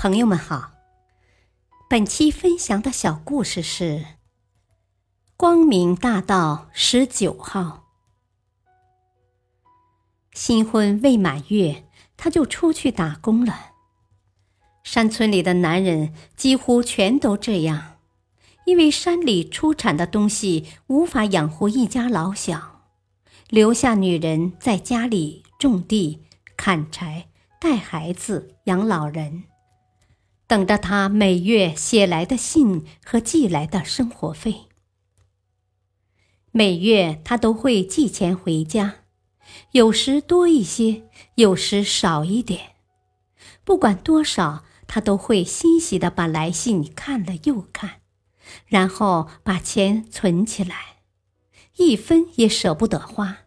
朋友们好，本期分享的小故事是《光明大道十九号》。新婚未满月，他就出去打工了。山村里的男人几乎全都这样，因为山里出产的东西无法养活一家老小，留下女人在家里种地、砍柴、带孩子、养老人。等着他每月写来的信和寄来的生活费。每月他都会寄钱回家，有时多一些，有时少一点。不管多少，他都会欣喜的把来信看了又看，然后把钱存起来，一分也舍不得花。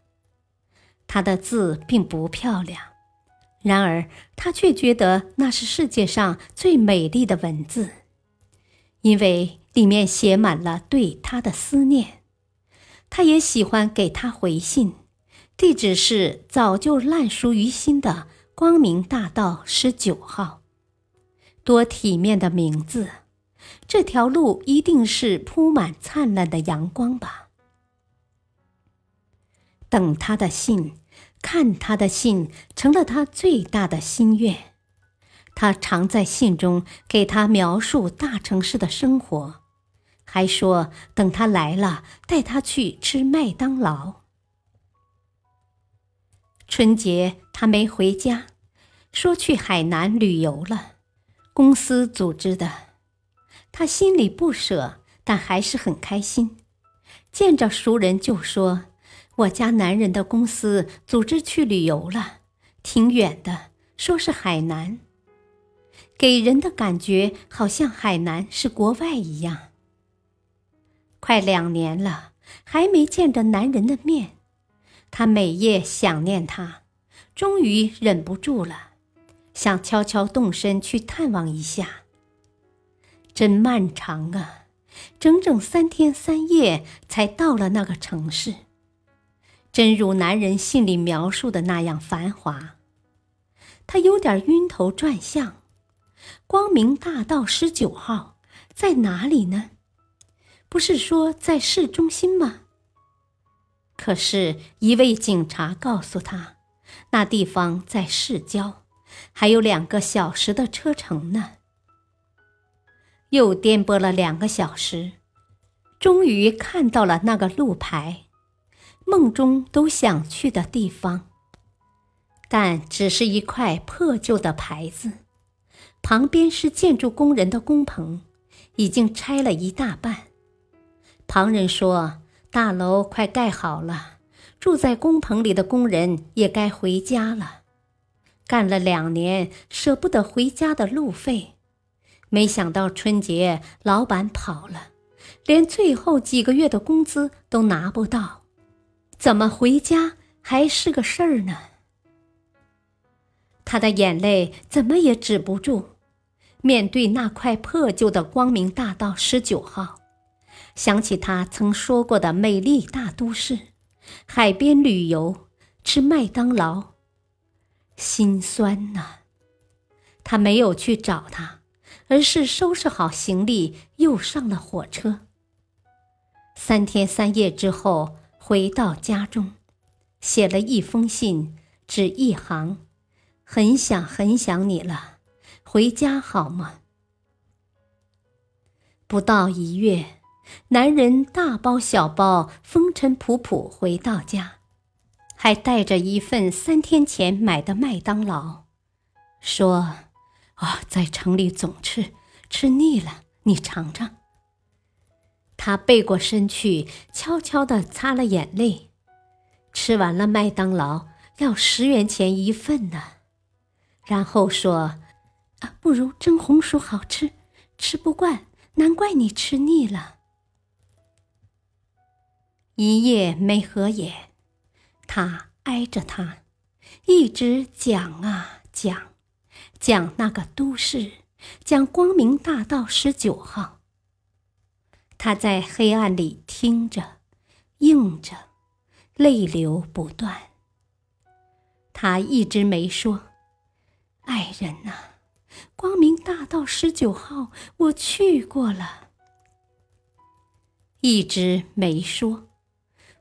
他的字并不漂亮。然而，他却觉得那是世界上最美丽的文字，因为里面写满了对他的思念。他也喜欢给他回信，地址是早就烂熟于心的光明大道十九号。多体面的名字！这条路一定是铺满灿烂的阳光吧？等他的信。看他的信成了他最大的心愿，他常在信中给他描述大城市的生活，还说等他来了带他去吃麦当劳。春节他没回家，说去海南旅游了，公司组织的，他心里不舍，但还是很开心，见着熟人就说。我家男人的公司组织去旅游了，挺远的，说是海南，给人的感觉好像海南是国外一样。快两年了，还没见着男人的面，他每夜想念他，终于忍不住了，想悄悄动身去探望一下。真漫长啊，整整三天三夜才到了那个城市。真如男人信里描述的那样繁华，他有点晕头转向。光明大道十九号在哪里呢？不是说在市中心吗？可是，一位警察告诉他，那地方在市郊，还有两个小时的车程呢。又颠簸了两个小时，终于看到了那个路牌。梦中都想去的地方，但只是一块破旧的牌子，旁边是建筑工人的工棚，已经拆了一大半。旁人说，大楼快盖好了，住在工棚里的工人也该回家了。干了两年，舍不得回家的路费，没想到春节老板跑了，连最后几个月的工资都拿不到。怎么回家还是个事儿呢？他的眼泪怎么也止不住。面对那块破旧的光明大道十九号，想起他曾说过的美丽大都市，海边旅游，吃麦当劳，心酸呐。他没有去找他，而是收拾好行李，又上了火车。三天三夜之后。回到家中，写了一封信，只一行：“很想很想你了，回家好吗？”不到一月，男人大包小包、风尘仆仆回到家，还带着一份三天前买的麦当劳，说：“啊，在城里总吃，吃腻了，你尝尝。”他背过身去，悄悄地擦了眼泪。吃完了麦当劳，要十元钱一份呢。然后说：“啊，不如蒸红薯好吃，吃不惯，难怪你吃腻了。”一夜没合眼，他挨着他，一直讲啊讲，讲那个都市，讲光明大道十九号。他在黑暗里听着，应着，泪流不断。他一直没说：“爱人呐，光明大道十九号我去过了。一直没说，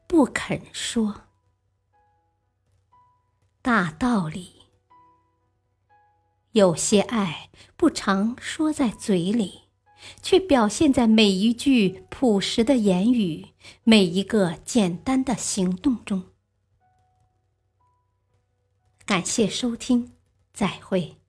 不肯说。大道理，有些爱不常说在嘴里，却表现在每一句朴实的言语，每一个简单的行动中。感谢收听，再会。